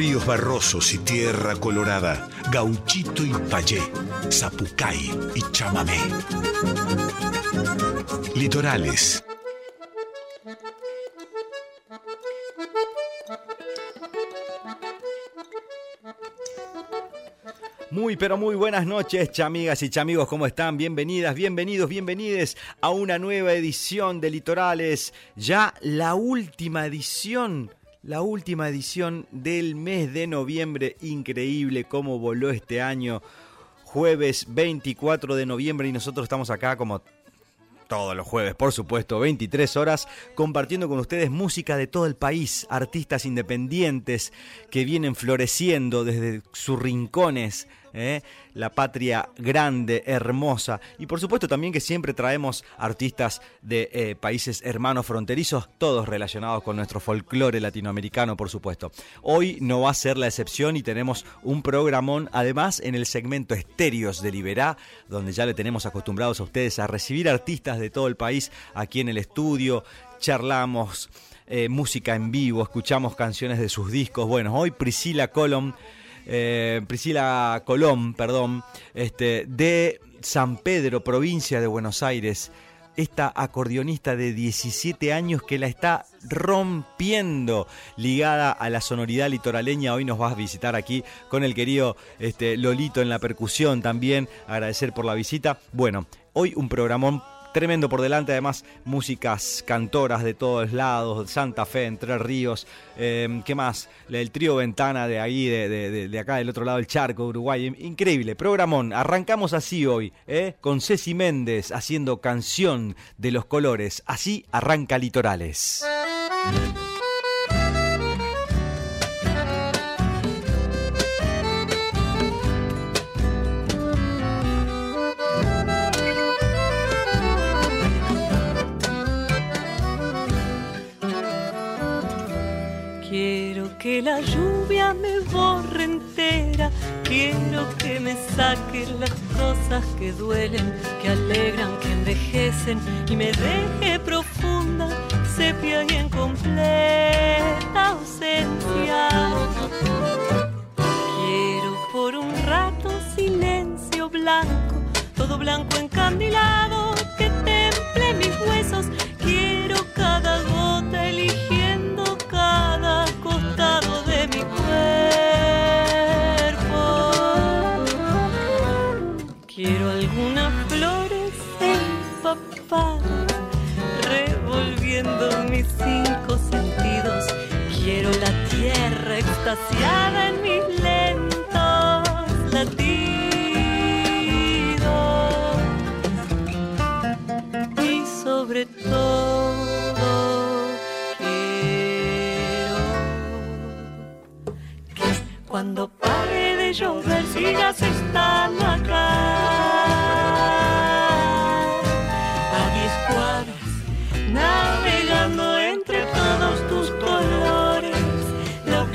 ríos barrosos y tierra colorada, gauchito y payé, zapucay y chamamé. Litorales. Muy, pero muy buenas noches, chamigas y chamigos, ¿cómo están? Bienvenidas, bienvenidos, bienvenides a una nueva edición de Litorales. Ya la última edición, la última edición del mes de noviembre. Increíble cómo voló este año. Jueves 24 de noviembre y nosotros estamos acá como todos los jueves, por supuesto, 23 horas, compartiendo con ustedes música de todo el país, artistas independientes que vienen floreciendo desde sus rincones ¿eh? la patria grande, hermosa. Y por supuesto también que siempre traemos artistas de eh, países hermanos fronterizos, todos relacionados con nuestro folclore latinoamericano, por supuesto. Hoy no va a ser la excepción y tenemos un programón, además en el segmento Estéreos de Liberá, donde ya le tenemos acostumbrados a ustedes a recibir artistas de todo el país aquí en el estudio, charlamos. Eh, música en vivo, escuchamos canciones de sus discos. Bueno, hoy Priscila Colom eh, Priscila Colón, perdón, este, de San Pedro, provincia de Buenos Aires. Esta acordeonista de 17 años que la está rompiendo, ligada a la sonoridad litoraleña. Hoy nos vas a visitar aquí con el querido este, Lolito en la percusión también. Agradecer por la visita. Bueno, hoy un programón Tremendo por delante, además, músicas cantoras de todos lados, Santa Fe, Entre Ríos, em, ¿qué más? El trío Ventana de ahí, de, acá del otro lado del charco, Uruguay. Increíble, programón. Arrancamos así hoy, ¿eh? con Ceci Méndez haciendo canción de los colores. Así arranca Litorales. Quiero que me saquen las cosas que duelen, que alegran, que envejecen y me deje profunda, sepia y en completa ausencia. Quiero por un rato silencio blanco, todo blanco encandilado que temple mis huesos. Extasiada en mis lentos latidos. Y sobre todo, Cuando pare de llover sigas estando acá.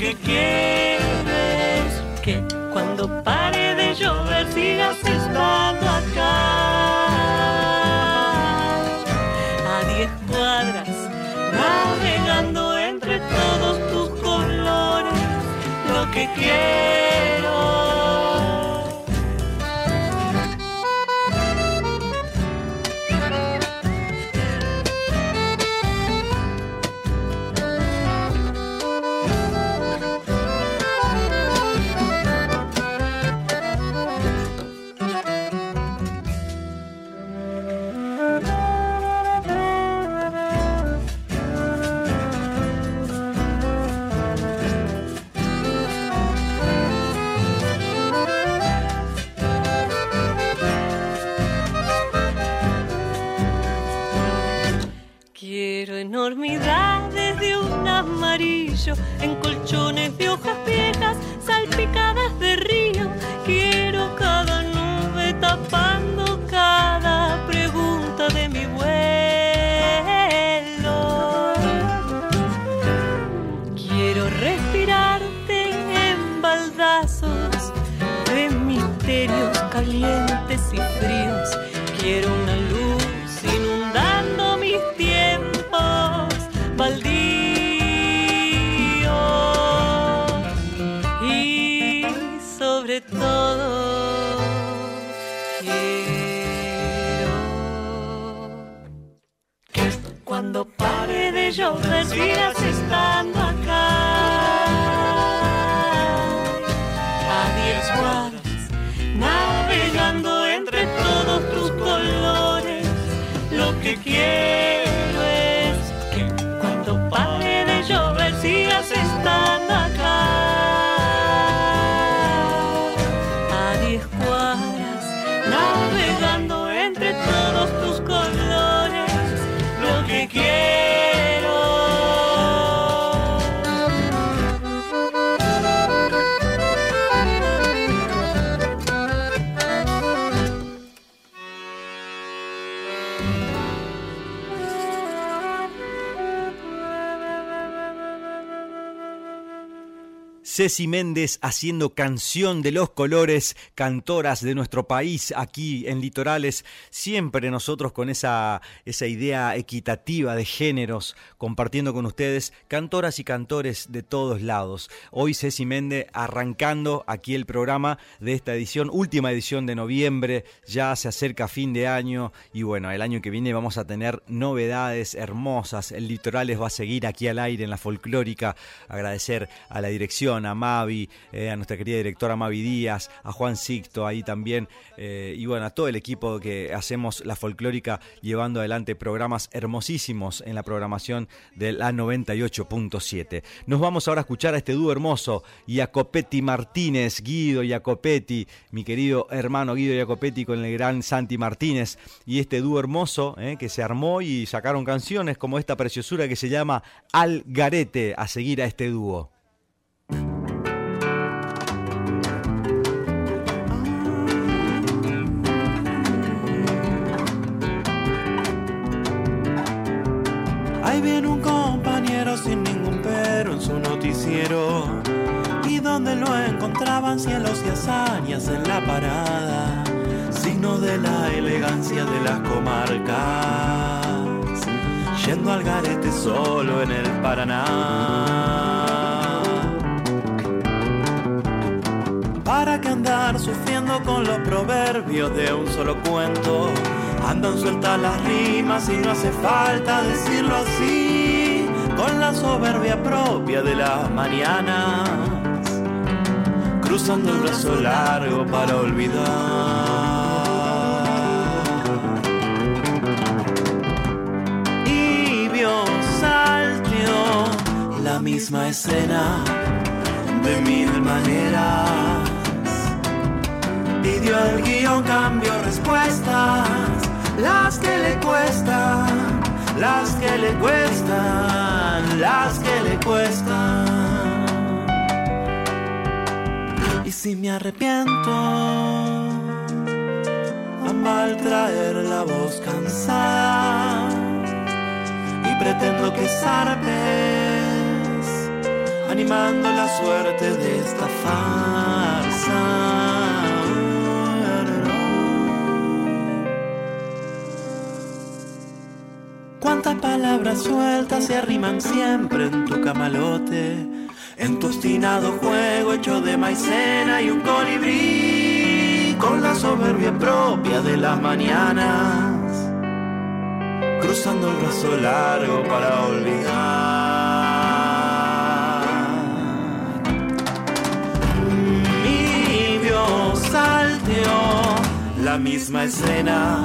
Que quieres que cuando pare de llover sigas estando acá. A diez cuadras, navegando entre todos tus colores que quiero. Enormidades de un amarillo, llover sigas Ceci Méndez haciendo canción de los colores, cantoras de nuestro país aquí en Litorales, siempre nosotros con esa, esa idea equitativa de géneros, compartiendo con ustedes cantoras y cantores de todos lados. Hoy Ceci Méndez arrancando aquí el programa de esta edición, última edición de noviembre, ya se acerca fin de año y bueno, el año que viene vamos a tener novedades hermosas, el Litorales va a seguir aquí al aire en la folclórica, agradecer a la dirección, a Mavi, eh, a nuestra querida directora Mavi Díaz, a Juan Sicto ahí también, eh, y bueno, a todo el equipo que hacemos la folclórica llevando adelante programas hermosísimos en la programación de la 98.7. Nos vamos ahora a escuchar a este dúo hermoso, Jacopetti Martínez, Guido Jacopetti, mi querido hermano Guido Jacopetti con el gran Santi Martínez, y este dúo hermoso eh, que se armó y sacaron canciones como esta preciosura que se llama Al Garete, a seguir a este dúo. Encontraban cielos y hazañas en la parada. Signo de la elegancia de las comarcas. Yendo al garete solo en el Paraná. ¿Para qué andar sufriendo con los proverbios de un solo cuento? Andan sueltas las rimas y no hace falta decirlo así, con la soberbia propia de las mañanas, cruzando el brazo largo para olvidar. Y vio salteó la misma escena de mil maneras pidió el guion, cambio respuestas, las que le cuestan, las que le cuestan, las que le cuestan. Si me arrepiento, a mal traer la voz cansada, y pretendo que zarpes, animando la suerte de esta farsa. Cuántas palabras sueltas se arriman siempre en tu camalote, en tu obstinado juego hecho de maicena y un colibrí, con la soberbia propia de las mañanas, cruzando el brazo largo para olvidar. Vio salteó la misma escena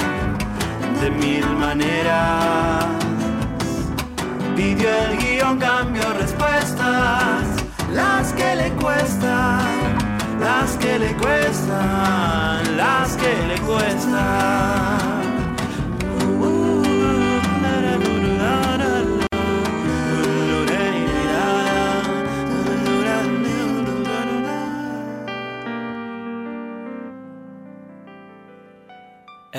de mil maneras. Pidió el guion, cambio respuestas, las que le cuestan, las que le cuestan, las que le cuestan.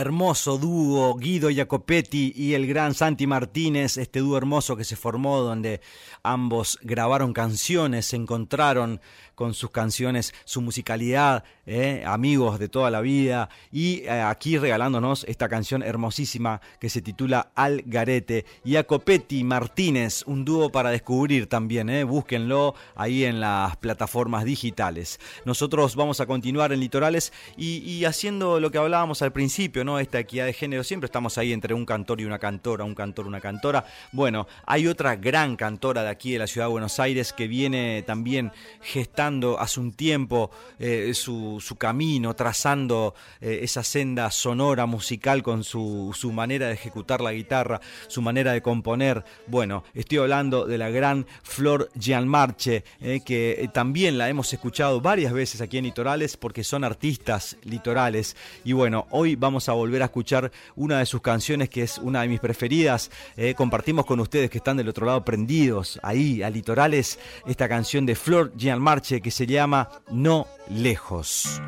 Hermoso dúo, Guido Jacopetti y el gran Santi Martínez, este dúo hermoso que se formó donde ambos grabaron canciones, se encontraron con sus canciones, su musicalidad, eh, amigos de toda la vida, y eh, aquí regalándonos esta canción hermosísima que se titula Al Garete. Jacopetti Martínez, un dúo para descubrir también, eh, búsquenlo ahí en las plataformas digitales. Nosotros vamos a continuar en Litorales y, y haciendo lo que hablábamos al principio. ¿no? Esta equidad de género, siempre estamos ahí entre un cantor y una cantora, un cantor, una cantora. Bueno, hay otra gran cantora de aquí de la ciudad de Buenos Aires que viene también gestando hace un tiempo eh, su, camino, trazando eh, esa senda sonora, musical con su, su manera de ejecutar la guitarra, su manera de componer. Bueno, estoy hablando de la gran Flor Gianmarche, eh, que también la hemos escuchado varias veces aquí en Litorales porque son artistas litorales. Y bueno, hoy vamos a volver a escuchar una de sus canciones que es una de mis preferidas. compartimos con ustedes que están del otro lado prendidos ahí a Litorales esta canción de Flor Gianmarche que se llama No Lejos.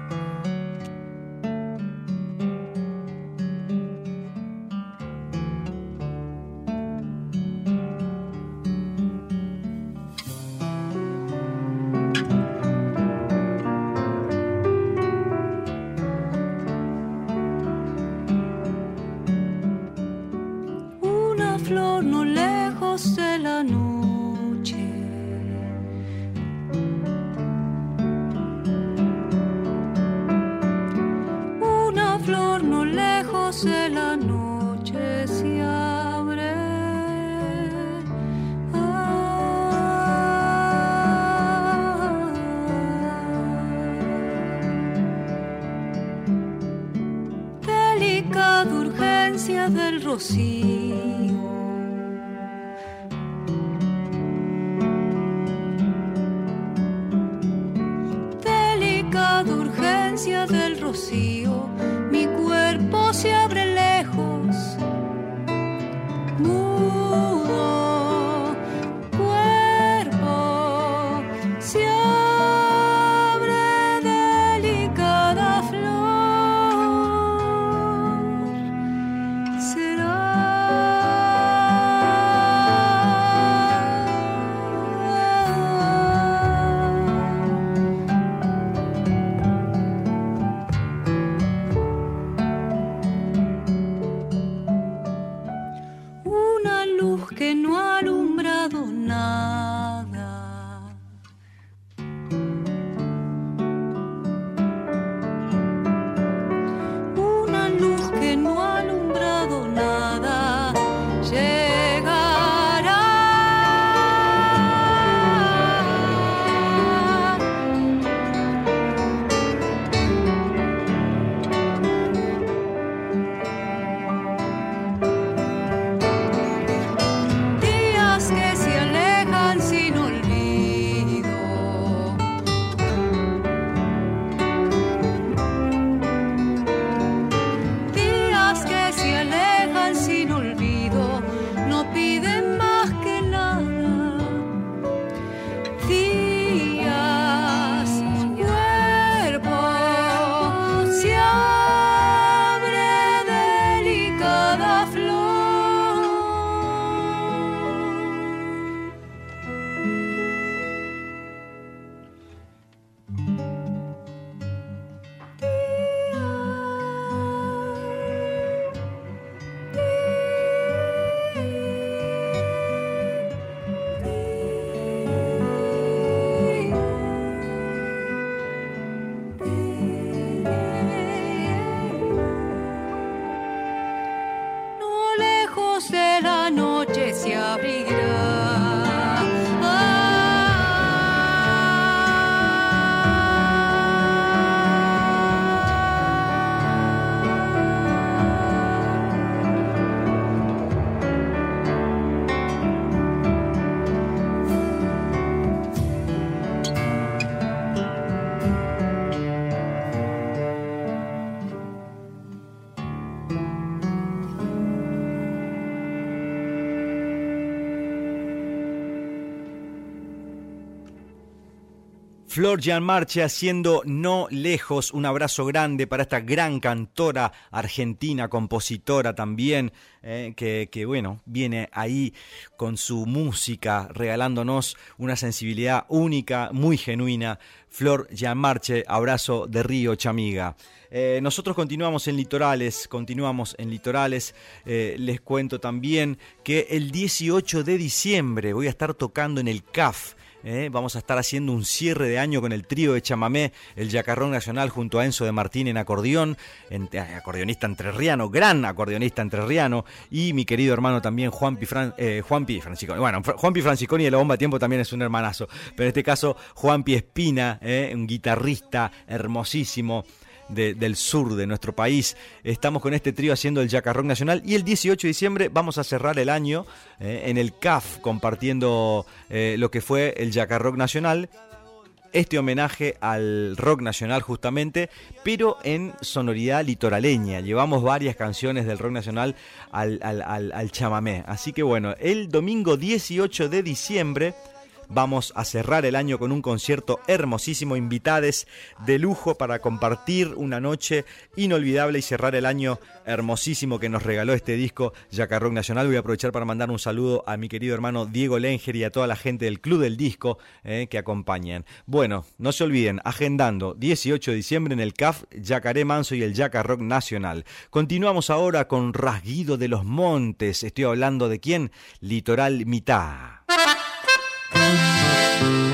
Flor Gianmarche haciendo No Lejos. Un abrazo grande para esta gran cantora argentina, compositora también, eh, que, bueno, viene ahí con su música, regalándonos una sensibilidad única, muy genuina. Flor Gianmarche, abrazo de Río Chamiga. Eh, nosotros continuamos en Litorales, continuamos en Litorales. Eh, les cuento también que el 18 de diciembre voy a estar tocando en el CAF ¿eh? Vamos a estar haciendo un cierre de año con el trío de chamamé, el Yacarrón Nacional junto a Enzo de Martín en acordeón, eh, acordeonista entrerriano, gran acordeonista entrerriano, y mi querido hermano también Juanpi, Fran, eh, Juanpi Francisconi. Bueno, Juanpi Francisconi de la Bomba Tiempo también es un hermanazo, pero en este caso Juanpi Espina, un guitarrista hermosísimo del sur de nuestro país. Estamos con este trío haciendo el Jacarrock Nacional y el 18 de diciembre vamos a cerrar el año eh, en el CAF compartiendo eh, lo que fue el Jacarrock Nacional este homenaje al rock nacional justamente, pero en sonoridad litoraleña. Llevamos varias canciones del rock nacional al, al chamamé. Así que bueno, el domingo 18 de diciembre Vamos a cerrar el año con un concierto hermosísimo, invitades de lujo para compartir una noche inolvidable y cerrar el año hermosísimo que nos regaló este disco Jacarrock Nacional. Voy a aprovechar para mandar un saludo a mi querido hermano Diego Lenger y a toda la gente del Club del Disco eh, que acompañan. Bueno, no se olviden, agendando 18 de diciembre en el CAF Yacaré Manso y el Jacarrock Nacional. Continuamos ahora con Rasguido de los Montes. Estoy hablando de quién? Litoral Mitad. thank you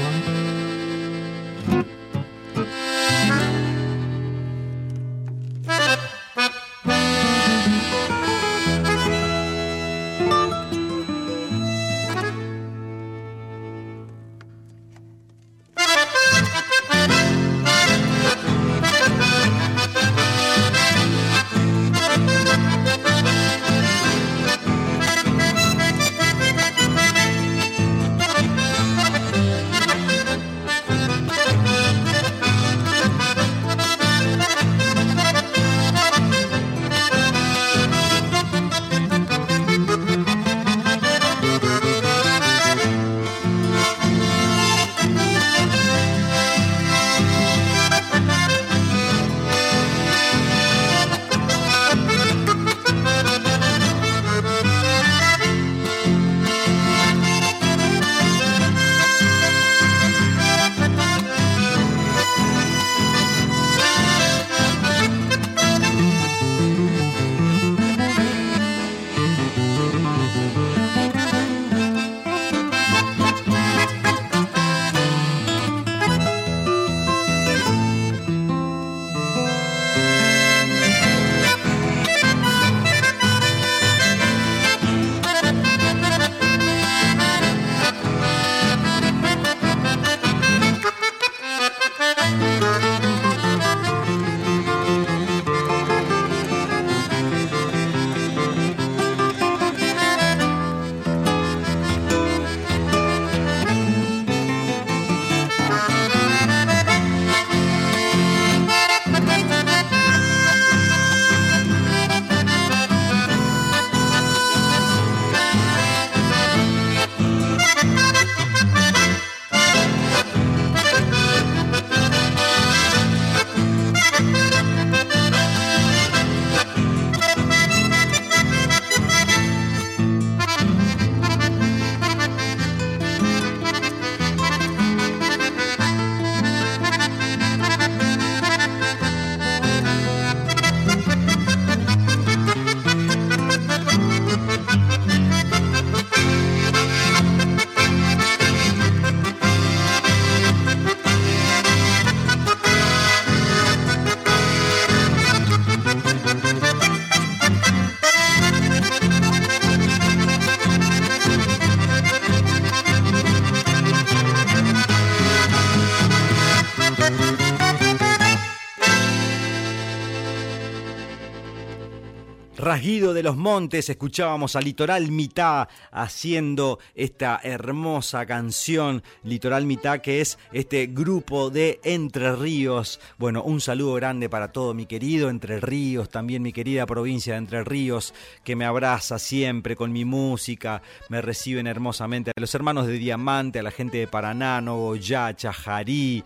Rasguido de los Montes, escuchábamos a Litoral Mitad haciendo esta hermosa canción, Litoral Mitad, que es este grupo de Entre Ríos. Bueno, un saludo grande para todo mi querido Entre Ríos, también mi querida provincia de Entre Ríos, que me abraza siempre con mi música, me reciben hermosamente. A los hermanos de Diamante, a la gente de Paraná, Nogoyá, Chajarí.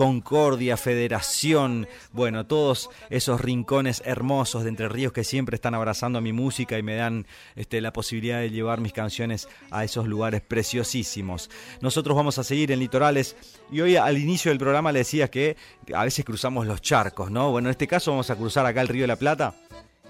Concordia, Federación, bueno, todos esos rincones hermosos de Entre Ríos que siempre están abrazando a mi música y me dan este, la posibilidad de llevar mis canciones a esos lugares preciosísimos. Nosotros vamos a seguir en litorales y hoy al inicio del programa le decía que a veces cruzamos los charcos, ¿no? Bueno, en este caso vamos a cruzar acá el Río de la Plata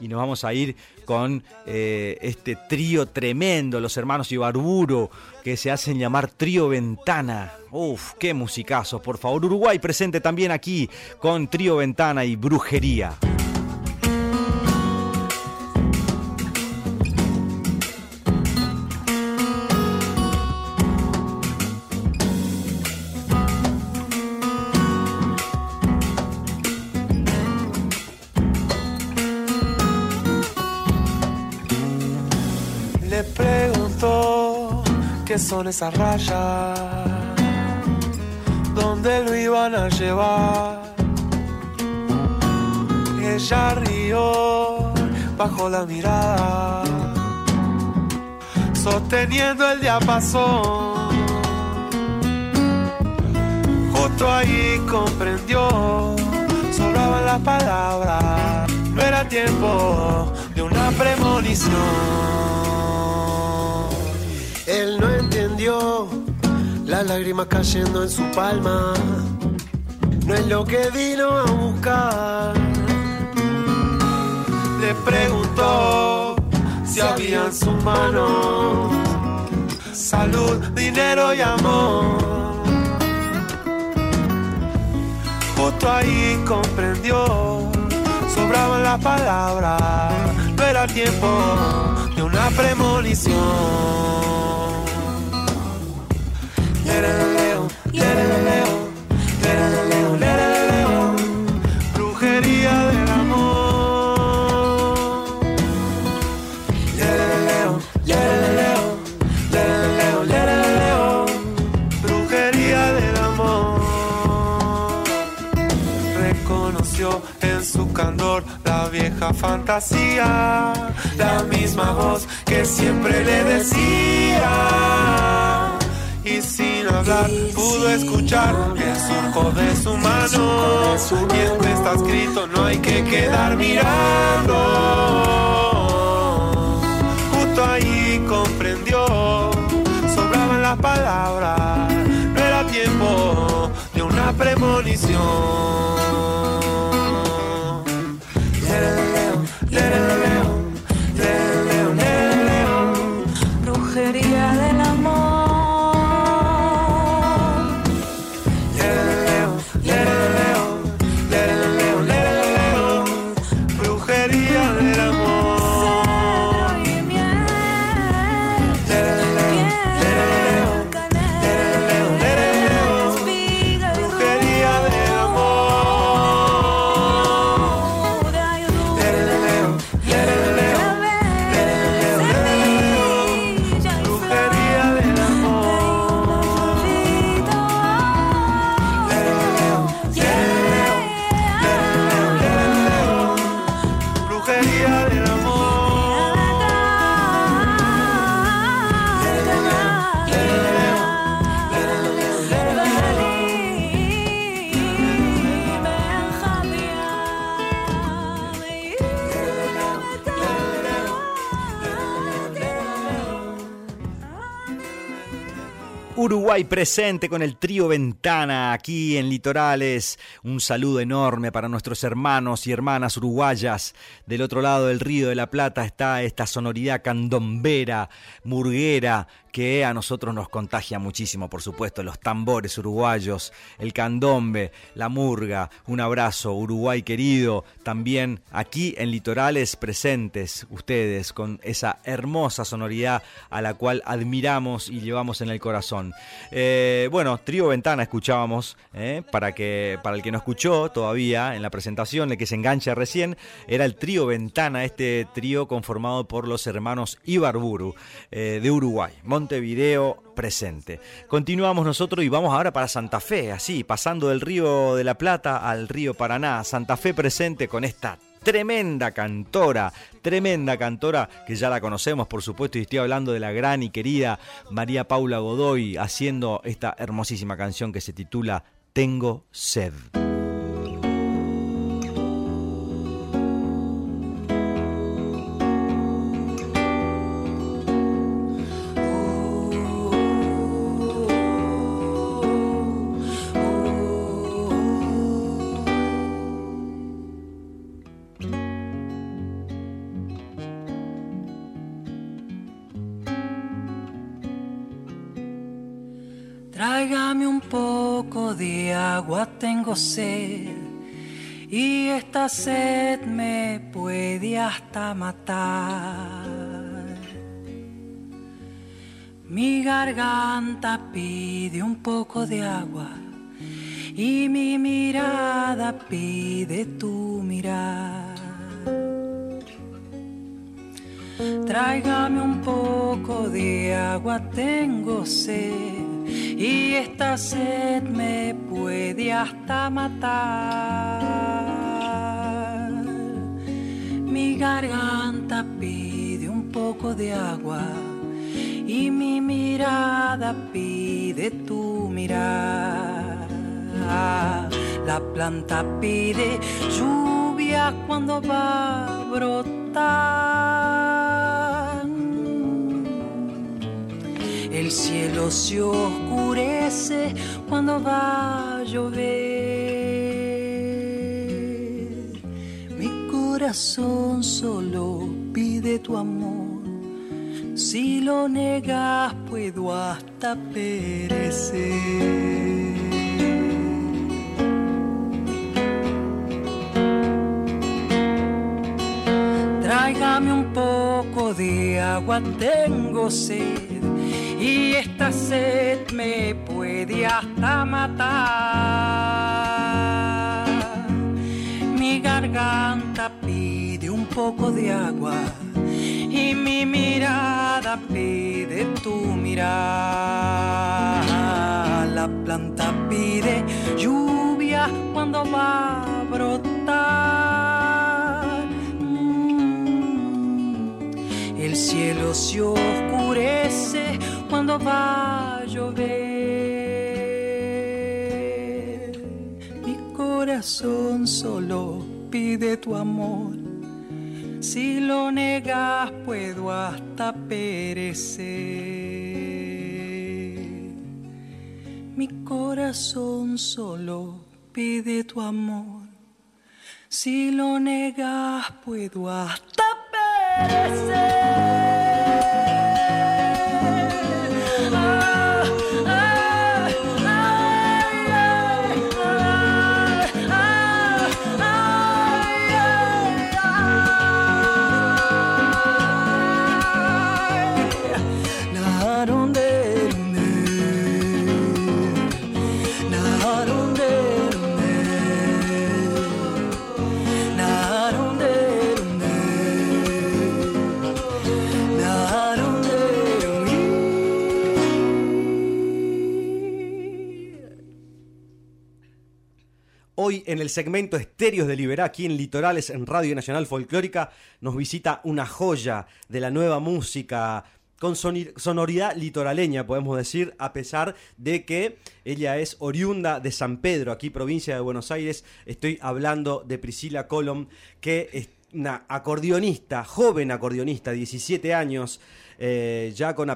y nos vamos a ir con eh, este trío tremendo, los hermanos Ibarburo, que se hacen llamar Trío Ventana. Uf, qué musicazos, por favor. Uruguay presente también aquí con Trío Ventana y Brujería. Son esas rayas? ¿Dónde lo iban a llevar? Ella rió bajo la mirada, sosteniendo el diapasón. Justo ahí comprendió, sobraban las palabras, no era tiempo de una premonición. Él no entendió las lágrimas cayendo en su palma. No es lo que vino a buscar. Le preguntó si había en su mano salud, dinero y amor. Justo ahí comprendió, sobraban las palabras, no era tiempo de una premonición. Fantasía, la misma voz que siempre le decía pudo escuchar el surco de su mano. Y está escrito no hay que quedar mirando. Justo ahí comprendió, sobraban las palabras, no era tiempo de una premonición. Uruguay presente con el trío Ventana aquí en Litorales. Un saludo enorme para nuestros hermanos y hermanas uruguayas. Del otro lado del río de la Plata está esta sonoridad candombera, murguera, que a nosotros nos contagia muchísimo, por supuesto, los tambores uruguayos, el candombe, la murga, un abrazo, Uruguay querido, también aquí en Litorales presentes ustedes con esa hermosa sonoridad a la cual admiramos y llevamos en el corazón. Eh, bueno, Trío Ventana escuchábamos, eh, para, que, para el que no escuchó todavía en la presentación, el que se engancha recién, era el Trío Ventana, este trío conformado por los hermanos Ibarburu eh, de Uruguay. Montevideo presente. Continuamos nosotros y vamos ahora para Santa Fe, así, pasando del río de la Plata al río Paraná. Santa Fe presente con esta tremenda cantora, tremenda cantora que ya la conocemos por supuesto y estoy hablando de la gran y querida María Paula Godoy haciendo esta hermosísima canción que se titula Tengo sed. Tráigame un poco de agua, tengo sed. Y esta sed me puede hasta matar. Mi garganta pide un poco de agua y mi mirada pide tu mirar. Tráigame un poco de agua, tengo sed y esta sed me puede hasta matar. Mi garganta pide un poco de agua y mi mirada pide tu mirar. La planta pide lluvia cuando va a brotar. El cielo se oscurece cuando va a llover. Mi corazón solo pide tu amor. Si lo negas puedo hasta perecer. Tráigame un poco de agua, tengo sed. Y esta sed me puede hasta matar. Mi garganta pide un poco de agua. Y mi mirada pide tu mirar. La planta pide lluvia cuando va a brotar. Mm. El cielo se oscurece cuando va a llover. Mi corazón solo pide tu amor. Si lo negas puedo hasta perecer. Mi corazón solo pide tu amor. Si lo negas puedo hasta perecer. Hoy en el segmento Estéreos de Liberá, aquí en Litorales, en Radio Nacional Folclórica, nos visita una joya de la nueva música con sonoridad litoraleña, podemos decir, a pesar de que ella es oriunda de San Pedro, aquí provincia de Buenos Aires. Estoy hablando de Priscila Colom, que es una acordeonista, joven acordeonista, 17 años, eh, ya con,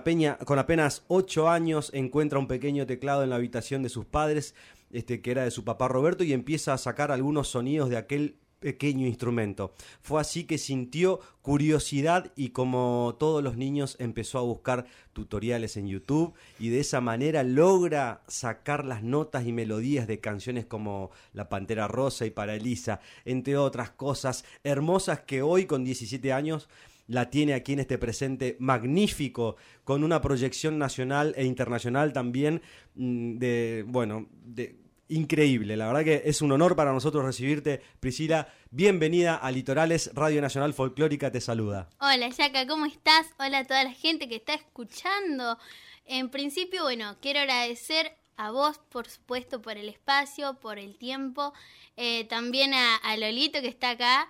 con apenas 8 años encuentra un pequeño teclado en la habitación de sus padres, este, que era de su papá Roberto, y empieza a sacar algunos sonidos de aquel pequeño instrumento. Fue así que sintió curiosidad y como todos los niños empezó a buscar tutoriales en YouTube y de esa manera logra sacar las notas y melodías de canciones como La Pantera Rosa y Para Elisa, entre otras cosas hermosas que hoy con 17 años la tiene aquí en este presente magnífico, con una proyección nacional e internacional también mm, de, bueno, de increíble. La verdad que es un honor para nosotros recibirte, Priscila. Bienvenida a Litorales, Radio Nacional Folclórica te saluda. Hola, Yaka, ¿cómo estás? Hola a toda la gente que está escuchando. En principio, bueno, quiero agradecer a vos, por supuesto, por el espacio, por el tiempo. Eh, también a, a Lolito que está acá.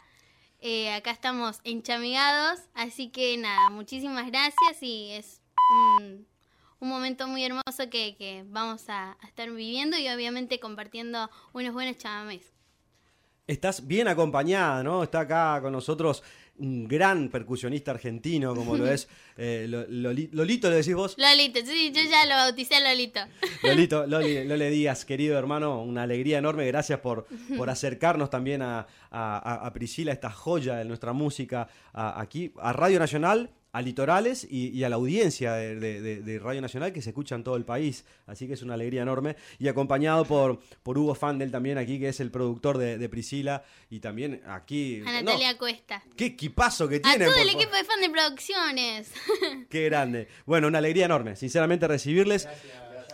Eh, acá estamos enchamigados. Así que nada, muchísimas gracias y es un, un momento muy hermoso que, que vamos a, a estar viviendo y obviamente compartiendo unos buenos chamamés. Estás bien acompañada, ¿no? Está acá con nosotros un gran percusionista argentino, como lo es eh, Lo- Loli- Lolito, ¿le decís vos? Lolito, sí, yo ya lo bauticé a Lolito. Lolito, Loli, Lole Díaz, querido hermano, una alegría enorme. Gracias por, por acercarnos también a, a- a- a Priscila, esta joya de nuestra música, a- aquí, a Radio Nacional, a Litorales y, a la audiencia de, Radio Nacional que se escucha en todo el país. Así que es una alegría enorme. Y acompañado por, por Hugo Fandel también aquí, que es el productor de, Priscila. Y también aquí... A Natalia Cuesta. ¡Qué equipazo que tiene! A todo el equipo de Fandel Producciones. ¡Qué grande! Bueno, una alegría enorme, sinceramente, recibirles.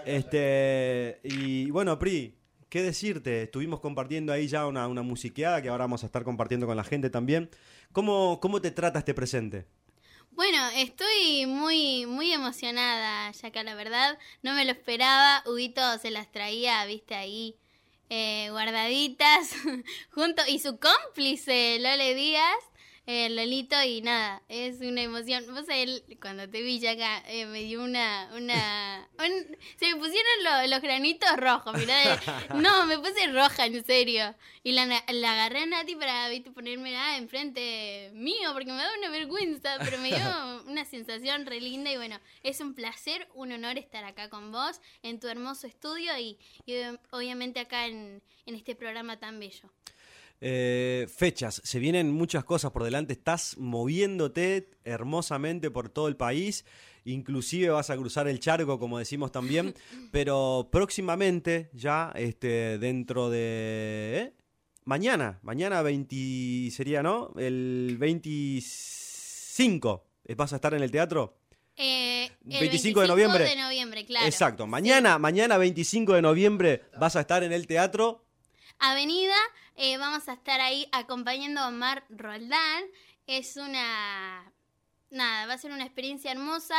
Este, y bueno, Pri, ¿qué decirte? Estuvimos compartiendo ahí ya una, una musiqueada que ahora vamos a estar compartiendo con la gente también. ¿Cómo, cómo te trata este presente? Bueno, estoy muy, muy emocionada, ya que la verdad no me lo esperaba. Huguito se las traía, viste, ahí eh, guardaditas, junto, y su cómplice, Lole Díaz, el Lolito y nada, es una emoción. Vos él, cuando te vi ya acá, eh, me dio una, una, se me pusieron los granitos rojos, mirá, no, me puse roja, en serio. Y la, la agarré a Nati para, viste, ponerme nada enfrente mío, porque me da una vergüenza, pero me dio una sensación re linda y bueno, es un placer, un honor estar acá con vos, en tu hermoso estudio y, y obviamente acá en, en este programa tan bello. Eh, fechas, se vienen muchas cosas por delante, estás moviéndote hermosamente por todo el país, inclusive vas a cruzar el charco, como decimos también, pero próximamente, ya este, dentro de... ¿eh? Mañana, mañana 20 sería, ¿no? El 25, ¿vas a estar en el teatro? Eh, 25, de noviembre. de noviembre, claro. Exacto, mañana, mañana 25 de noviembre vas a estar en el teatro. Avenida eh, vamos a estar ahí acompañando a Mar Roldán. Es una... Nada, va a ser una experiencia hermosa.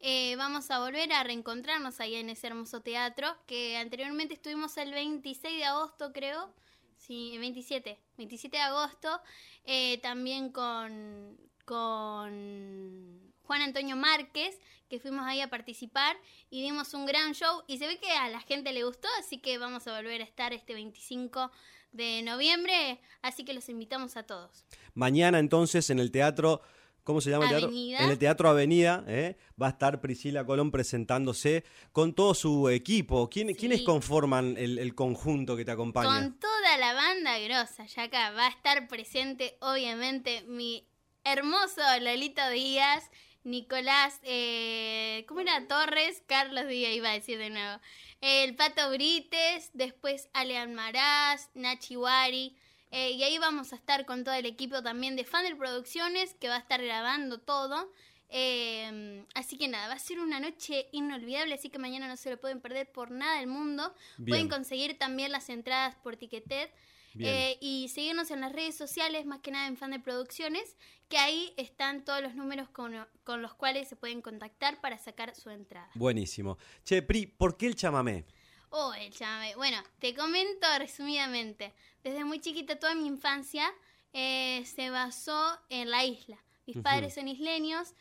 Eh, vamos a volver a reencontrarnos ahí en ese hermoso teatro que anteriormente estuvimos el 26 de agosto, creo. Sí, el 27. 27 de agosto. Eh, también con, con Juan Antonio Márquez, que fuimos ahí a participar y dimos un gran show y se ve que a la gente le gustó, así que vamos a volver a estar este 25 de noviembre, así que los invitamos a todos. Mañana entonces en el teatro... ¿Cómo se llama el teatro? En el Teatro Avenida ¿eh? va a estar Priscila Colón presentándose con todo su equipo. ¿Quién, ¿Quiénes conforman el, conjunto que te acompaña? Con toda la banda grosa, ya acá va a estar presente obviamente mi hermoso Lolito Díaz, Nicolás, eh, ¿cómo era? Torres, Carlos Díaz iba a decir de nuevo el Pato Brites, después Alean Maraz, Nachi Wari. Eh, y ahí vamos a estar con todo el equipo también de Funnel Producciones, que va a estar grabando todo. Eh, así que nada, va a ser una noche inolvidable, así que mañana no se lo pueden perder por nada del mundo. Pueden conseguir también las entradas por Ticketed. Eh, y seguirnos en las redes sociales, más que nada en Fan de Producciones, que ahí están todos los números con, los cuales se pueden contactar para sacar su entrada. Buenísimo. Che, Pri, ¿por qué el chamamé? Oh, el chamamé. Bueno, te comento resumidamente. Desde muy chiquita, toda mi infancia eh, se basó en la isla. Mis padres son isleños.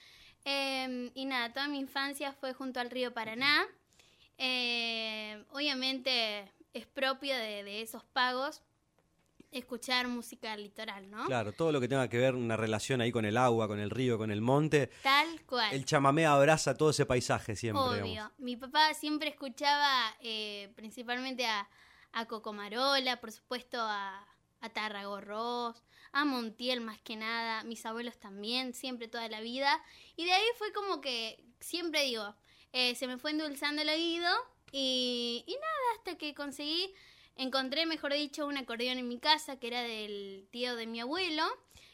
Em, y nada, toda mi infancia fue junto al río Paraná. Eh, obviamente es propio de esos pagos escuchar música litoral, ¿no? Claro, todo lo que tenga que ver una relación ahí con el agua, con el río, con el monte. Tal cual. El chamamé abraza todo ese paisaje siempre. Obvio. Mi papá siempre escuchaba eh, principalmente a, a Cocomarola, por supuesto a, a Tarragorros, a Montiel más que nada, mis abuelos también, siempre toda la vida. Y de ahí fue como que, siempre digo, eh, se me fue endulzando el oído y, y nada, hasta que conseguí Encontré, mejor dicho, un acordeón en mi casa que era del tío de mi abuelo.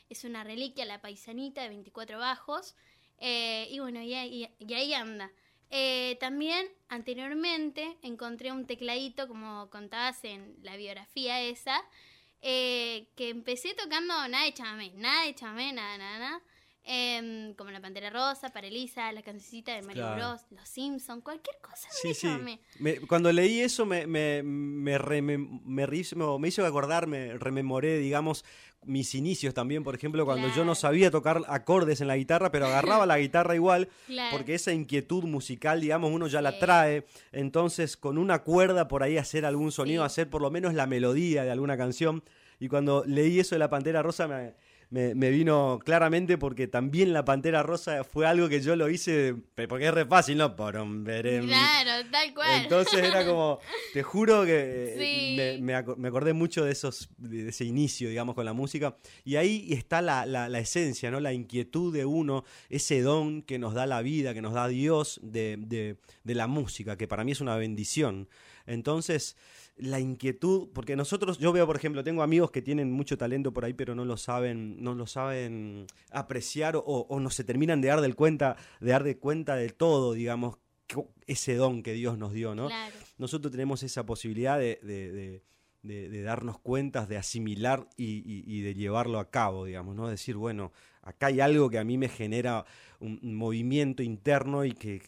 Es una reliquia, la paisanita de 24 bajos. Eh, y bueno, y, ahí anda. Eh, también anteriormente encontré un tecladito, como contabas en la biografía esa, eh, que empecé tocando nada de chamamé, nada de chamamé, nada, nada, nada. Em, como La Pantera Rosa, para Elisa, la cancioncita de Mario Bros, Los Simpsons, cualquier cosa. Sí, sí. cuando leí eso me, me, me, me, hizo acordarme, rememoré, digamos, mis inicios también, por ejemplo, cuando yo no sabía tocar acordes en la guitarra, pero agarraba la guitarra igual, porque esa inquietud musical, digamos, uno ya la trae. Entonces, con una cuerda por ahí hacer algún sonido, hacer por lo menos la melodía de alguna canción. Y cuando leí eso de la Pantera Rosa, me me, me vino claramente porque también la Pantera Rosa fue algo que yo lo hice, porque es re fácil, ¿no? Por un verem. Claro, tal cual. Entonces era como, te juro que eh, Sí. me, me acordé mucho de esos, de ese inicio, digamos, con la música. Y ahí está la, la- la esencia, ¿no? La inquietud de uno, ese don que nos da la vida, que nos da Dios de, de- de la música, que para mí es una bendición. Entonces, la inquietud, porque nosotros, yo veo, por ejemplo, tengo amigos que tienen mucho talento por ahí, pero no lo saben, no lo saben apreciar o, o no se terminan de dar del cuenta, de dar de cuenta de todo, digamos, ese don que Dios nos dio, ¿no? Claro. Nosotros tenemos esa posibilidad de, de- de- de- de darnos cuentas, de asimilar y, y- y de llevarlo a cabo, digamos, ¿no? Decir, bueno, acá hay algo que a mí me genera un, un movimiento interno y que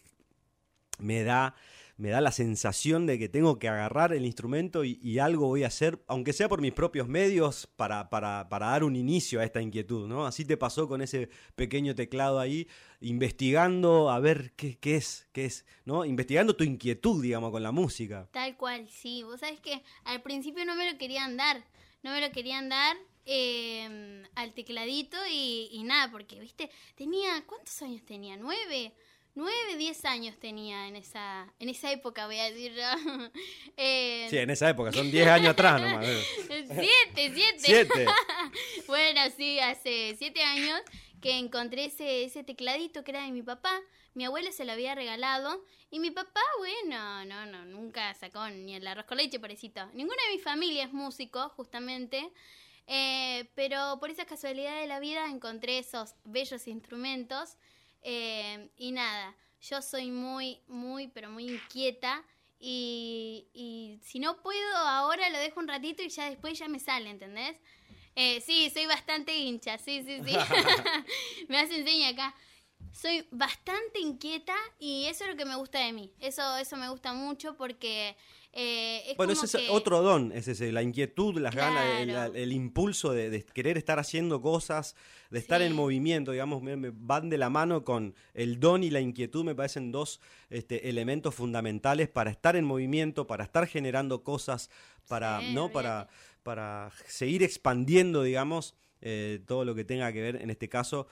me da, me da la sensación de que tengo que agarrar el instrumento y, algo voy a hacer, aunque sea por mis propios medios, para, para, para dar un inicio a esta inquietud, ¿no? Así te pasó con ese pequeño teclado ahí, investigando a ver qué, qué es, qué es, ¿no? Investigando tu inquietud, digamos, con la música. Tal cual, sí. Vos sabés que al principio no me lo querían dar. No me lo querían dar eh, al tecladito y, y nada, porque, viste, tenía. ¿Cuántos años tenía? ¿Nueve? Nueve, diez años tenía en esa, en esa época, voy a decir yo. Eh, Sí, en esa época, son 10 años atrás nomás. ¿eh? Siete, siete. Siete. bueno, sí, hace siete años que encontré ese, ese tecladito que era de mi papá. Mi abuela se lo había regalado. Y mi papá, bueno, no, no, nunca sacó ni el arroz con leche, pobrecito. Ninguna de mi familia es músico, justamente. Eh, pero por esas casualidades de la vida encontré esos bellos instrumentos. Eh, y nada, yo soy muy, muy, pero muy inquieta. Y, y si no puedo ahora lo dejo un ratito y ya después ya me sale, ¿entendés? Eh, sí, soy bastante hincha, sí, sí, sí. me hace seña acá. Soy bastante inquieta y eso es lo que me gusta de mí. Eso, eso me gusta mucho porque eh, es Bueno, como ese es otro don, es ese, la inquietud, las ganas, el, impulso de, de querer estar haciendo cosas, de estar Sí. en movimiento, digamos, van de la mano con el don y la inquietud, me parecen dos este, elementos fundamentales para estar en movimiento, para estar generando cosas, para, Sí, ¿no? para, para seguir expandiendo, digamos, eh, todo lo que tenga que ver, en este caso,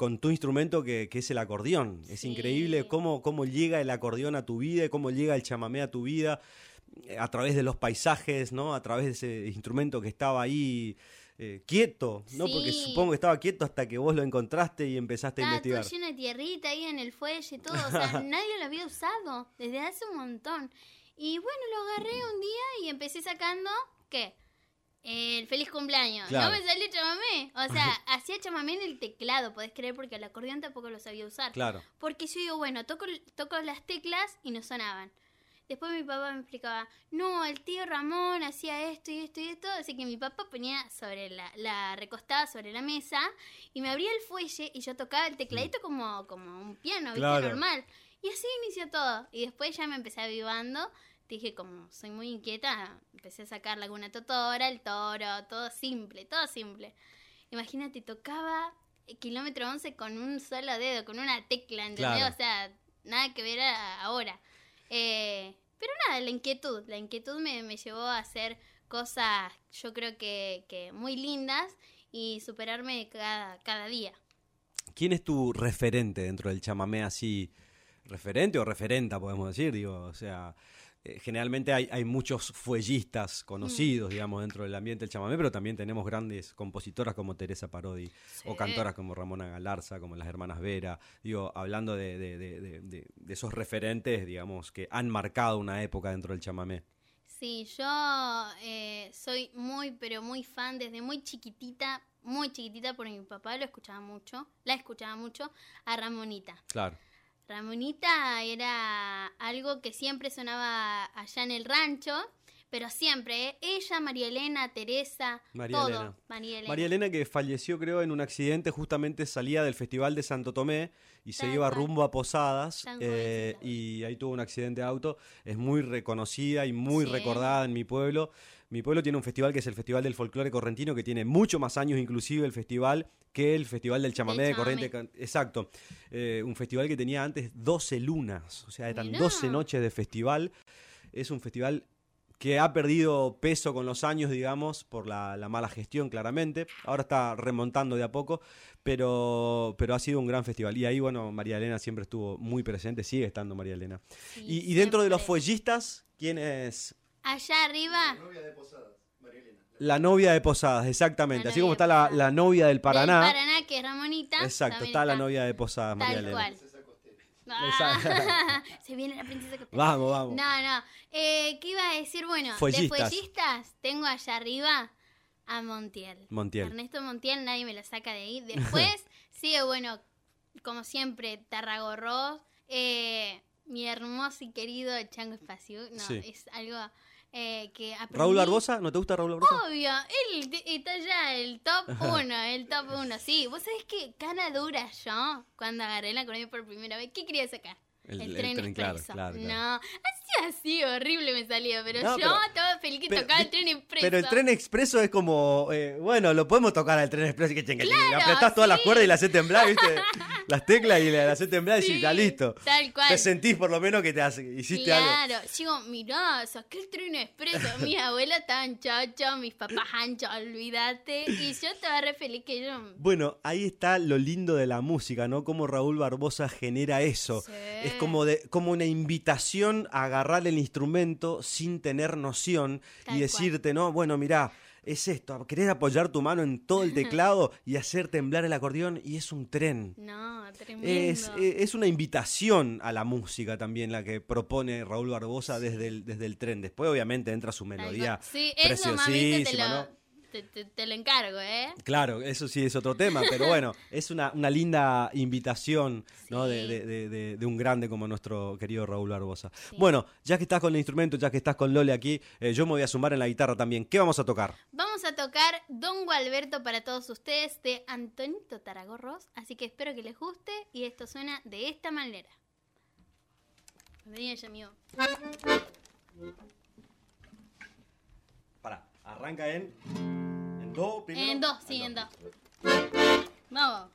con tu instrumento que, que es el acordeón. Es Sí. increíble cómo, cómo llega el acordeón a tu vida, y cómo llega el chamamé a tu vida, eh, a través de los paisajes, ¿no? A través de ese instrumento que estaba ahí eh, quieto, ¿no? Porque supongo que estaba quieto hasta que vos lo encontraste y empezaste a Estaba todo investigar. lleno de tierrita ahí en el fuelle y todo. O sea, nadie lo había usado desde hace un montón. Y bueno, lo agarré un día y empecé sacando, ¿qué? El feliz cumpleaños. Claro. No me salió chamamé. O sea, hacía chamamé en el teclado, podés creer, porque el acordeón tampoco lo sabía usar. Claro. Porque yo digo, bueno, toco, toco las teclas y no sonaban. Después mi papá me explicaba, no, el tío Ramón hacía esto y esto y esto. Así que mi papá ponía sobre la, la recostada sobre la mesa y me abría el fuelle y yo tocaba el tecladito como, como un piano, ¿viste? Normal. Y así inició todo. Y después ya me empecé avivando. Dije, como soy muy inquieta, empecé a sacar Laguna Totora, el toro, todo simple, todo simple. Imagínate, tocaba kilómetro 11 con un solo dedo, con una tecla, ¿entendés? Claro. O sea, nada que ver a- ahora. Eh, pero nada, la inquietud, la inquietud me, me llevó a hacer cosas, yo creo que, que muy lindas y superarme cada, cada día. ¿Quién es tu referente dentro del chamamé así? ¿Referente o referenta, podemos decir? Digo, o sea, eh, generalmente hay, hay muchos fuellistas conocidos, digamos, dentro del ambiente del chamamé, pero también tenemos grandes compositoras como Teresa Parodi o cantoras como Ramona Galarza, como las hermanas Vera. Digo, hablando de, de- de- de- de- de esos referentes, digamos, que han marcado una época dentro del chamamé. Sí, yo eh, soy muy, pero muy fan desde muy chiquitita, muy chiquitita, porque mi papá lo escuchaba mucho, la escuchaba mucho, a Ramonita. Claro. Ramonita era algo que siempre sonaba allá en el rancho, pero siempre, ¿eh? ella, María Elena, Teresa, María todo. Elena. María Elena. María Elena que falleció creo en un accidente, justamente salía del Festival de Santo Tomé y se iba rumbo a Posadas eh, y ahí tuvo un accidente de auto. Es muy reconocida y muy Sí. recordada en mi pueblo. Mi pueblo tiene un festival que es el Festival del Folclore Correntino, que tiene mucho más años inclusive el festival que el Festival del Chamamé de. Corriente. Exacto. Eh, un festival que tenía antes 12 lunas, o sea, eran Mirá. 12 noches de festival. Es un festival que ha perdido peso con los años, digamos, por la, la mala gestión, claramente. Ahora está remontando de a poco, pero, pero ha sido un gran festival. Y ahí, bueno, María Elena siempre estuvo muy presente, sigue estando María Elena. Sí, y, y dentro de los fuellistas, ¿quién es? Allá arriba. La novia de Posadas, exactamente. La Así novia como de está la, Posadas. la novia del Paraná. Del Paraná, que es Ramonita. Exacto, está la novia de Posadas, María Tal Elena. cual. Ah, Se viene la princesa costera. Vamos, vamos. No, no. Eh, ¿Qué iba a decir? Bueno, Fuellistas. de fuellistas tengo allá arriba a Montiel. Montiel. Ernesto Montiel, nadie me lo saca de ahí. Después sigue, bueno, como siempre, Tarragorros, eh, mi hermoso y querido Chango Espacio. No, Sí. es algo eh, que aprendí. ¿Raúl Barbosa? ¿No te gusta Raúl Barbosa? Obvio, él está ya el top uno, el top uno. Sí, vos sabés que cana dura yo cuando agarré la colonia por primera vez. ¿Qué quería sacar? El- El, el tren tren, claro, expreso. claro, claro. No, así horrible me salía, pero No, yo pero- estaba feliz que Pero, tocaba el tren expreso. Pero el tren expreso es como, eh, bueno, lo podemos tocar al tren expreso y que chenga, chenga, le Claro, apretás todas las cuerdas y la haces temblar, ¿viste? las teclas y la, la haces temblar y Sí, ya listo. Tal cual. Te sentís por lo menos que te hace, hiciste algo. Claro, digo, mirá, saqué el tren expreso. Mi abuela estaba en chocho, mis papás ancho, olvídate. Y yo estaba re feliz que yo. Bueno, ahí está lo lindo de la música, ¿no? Cómo Raúl Barbosa genera eso. Sí. Es como, de, como una invitación a agarrar el instrumento sin tener noción Tal y decirte, no, bueno, mirá, es esto, querés apoyar tu mano en todo el teclado y hacer temblar el acordeón y es un tren. No, tremendo. Es, eh, es una invitación a la música también la que propone Raúl Barbosa desde el, desde el tren. Después obviamente entra su melodía. Sí, eso mamita te preciosísima, lo, ¿no? Te, te- te lo encargo, ¿eh? Claro, eso sí es otro tema, pero bueno, es una, una linda invitación ¿no? de, Sí. de- de- de- de un grande como nuestro querido Raúl Barbosa. Sí. Bueno, ya que estás con el instrumento, ya que estás con Lole aquí, eh, yo me voy a sumar en la guitarra también. ¿Qué vamos a tocar? Vamos a tocar Don Gualberto para todos ustedes de Antonito Taragorros, así que espero que les guste y esto suena de esta manera. Ella, amigo. Arranca en, en do primero. En dos, sí, en dos. Vamos.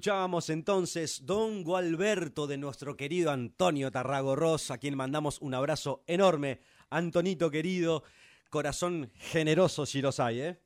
Escuchábamos entonces Don Gualberto de nuestro querido Antonio Tarragorros, a quien mandamos un abrazo enorme. Antonito querido, corazón generoso si los hay, ¿eh?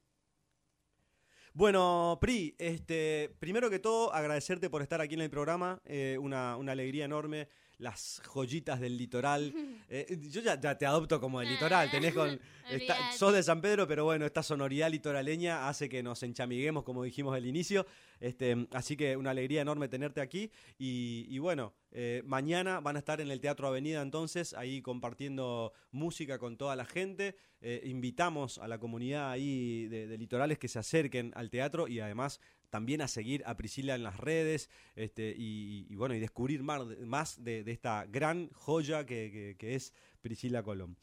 Bueno, Pri, este, primero que todo, agradecerte por estar aquí en el programa, eh, una, una alegría enorme las joyitas del litoral. Eh, yo ya, ya, te adopto como el litoral, tenés con... Está, sos de San Pedro, pero bueno, esta sonoridad litoraleña hace que nos enchamiguemos, como dijimos al inicio. Este, así que una alegría enorme tenerte aquí. Y, y bueno, eh, mañana van a estar en el Teatro Avenida entonces, ahí compartiendo música con toda la gente. Eh, invitamos a la comunidad ahí de, de litorales que se acerquen al teatro y además también a seguir a Priscila en las redes este, y, bueno, y descubrir más, más de, esta gran joya que, que, que, es Priscila Colón.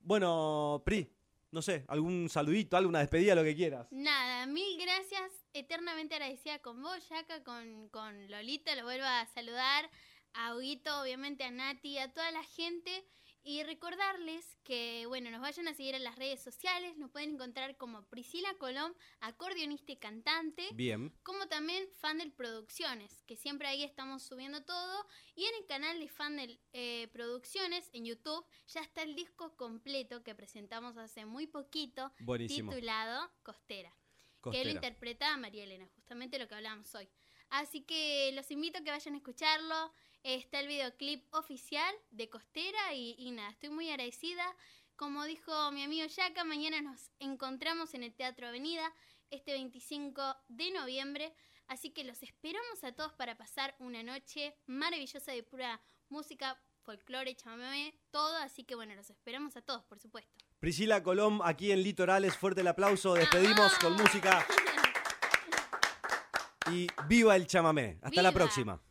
Bueno, Pri, no sé, algún saludito, alguna despedida, lo que quieras. Nada, mil gracias, eternamente agradecida con vos, Yaka, con, con Lolita, lo vuelvo a saludar, a Huguito, obviamente a Nati, a toda la gente. Y recordarles que, bueno, nos vayan a seguir en las redes sociales, nos pueden encontrar como Priscila Colón, acordeonista y cantante. Bien. Como también Fandel Producciones, que siempre ahí estamos subiendo todo. Y en el canal de Fandel eh, Producciones, en YouTube, ya está el disco completo que presentamos hace muy poquito, Buenísimo. titulado Costera, Costera. que lo interpreta María Elena, justamente lo que hablábamos hoy. Así que los invito a que vayan a escucharlo. Está el videoclip oficial de Costera y, y, nada, estoy muy agradecida. Como dijo mi amigo Yaka, mañana nos encontramos en el Teatro Avenida este 25 de noviembre. Así que los esperamos a todos para pasar una noche maravillosa de pura música, folclore, chamamé, todo. Así que bueno, los esperamos a todos, por supuesto. Priscila Colón, aquí en Litorales, fuerte el aplauso. Despedimos con música. Y viva el chamamé. Hasta ¡Viva! la próxima.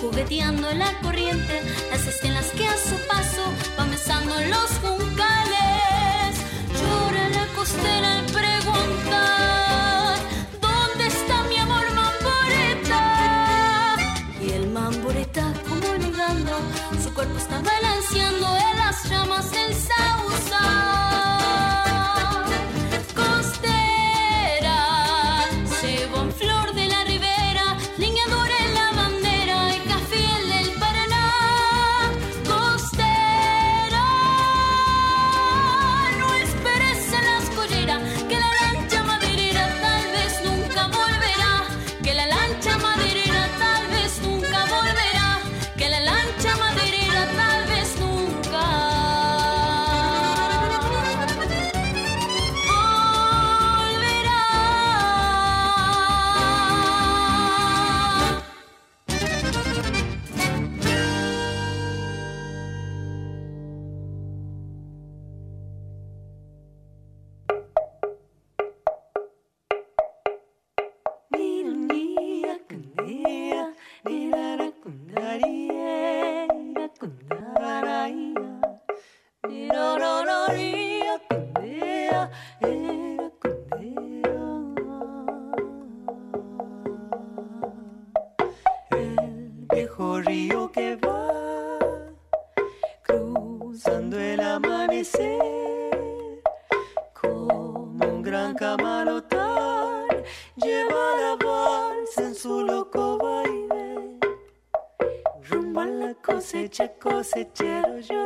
jugueteando la corriente, las estelas que a su paso van besando los la mano tan, lleva la voz en su loco baile. Rumba la cosecha, cosechero yo.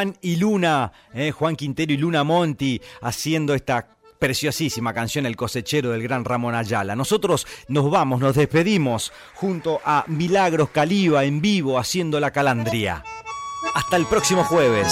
Juan y Luna, eh, Juan Quintero y Luna Monti, haciendo esta preciosísima canción El cosechero del gran Ramón Ayala. Nosotros nos vamos, nos despedimos junto a Milagros Caliba en vivo haciendo la calandria. Hasta el próximo jueves.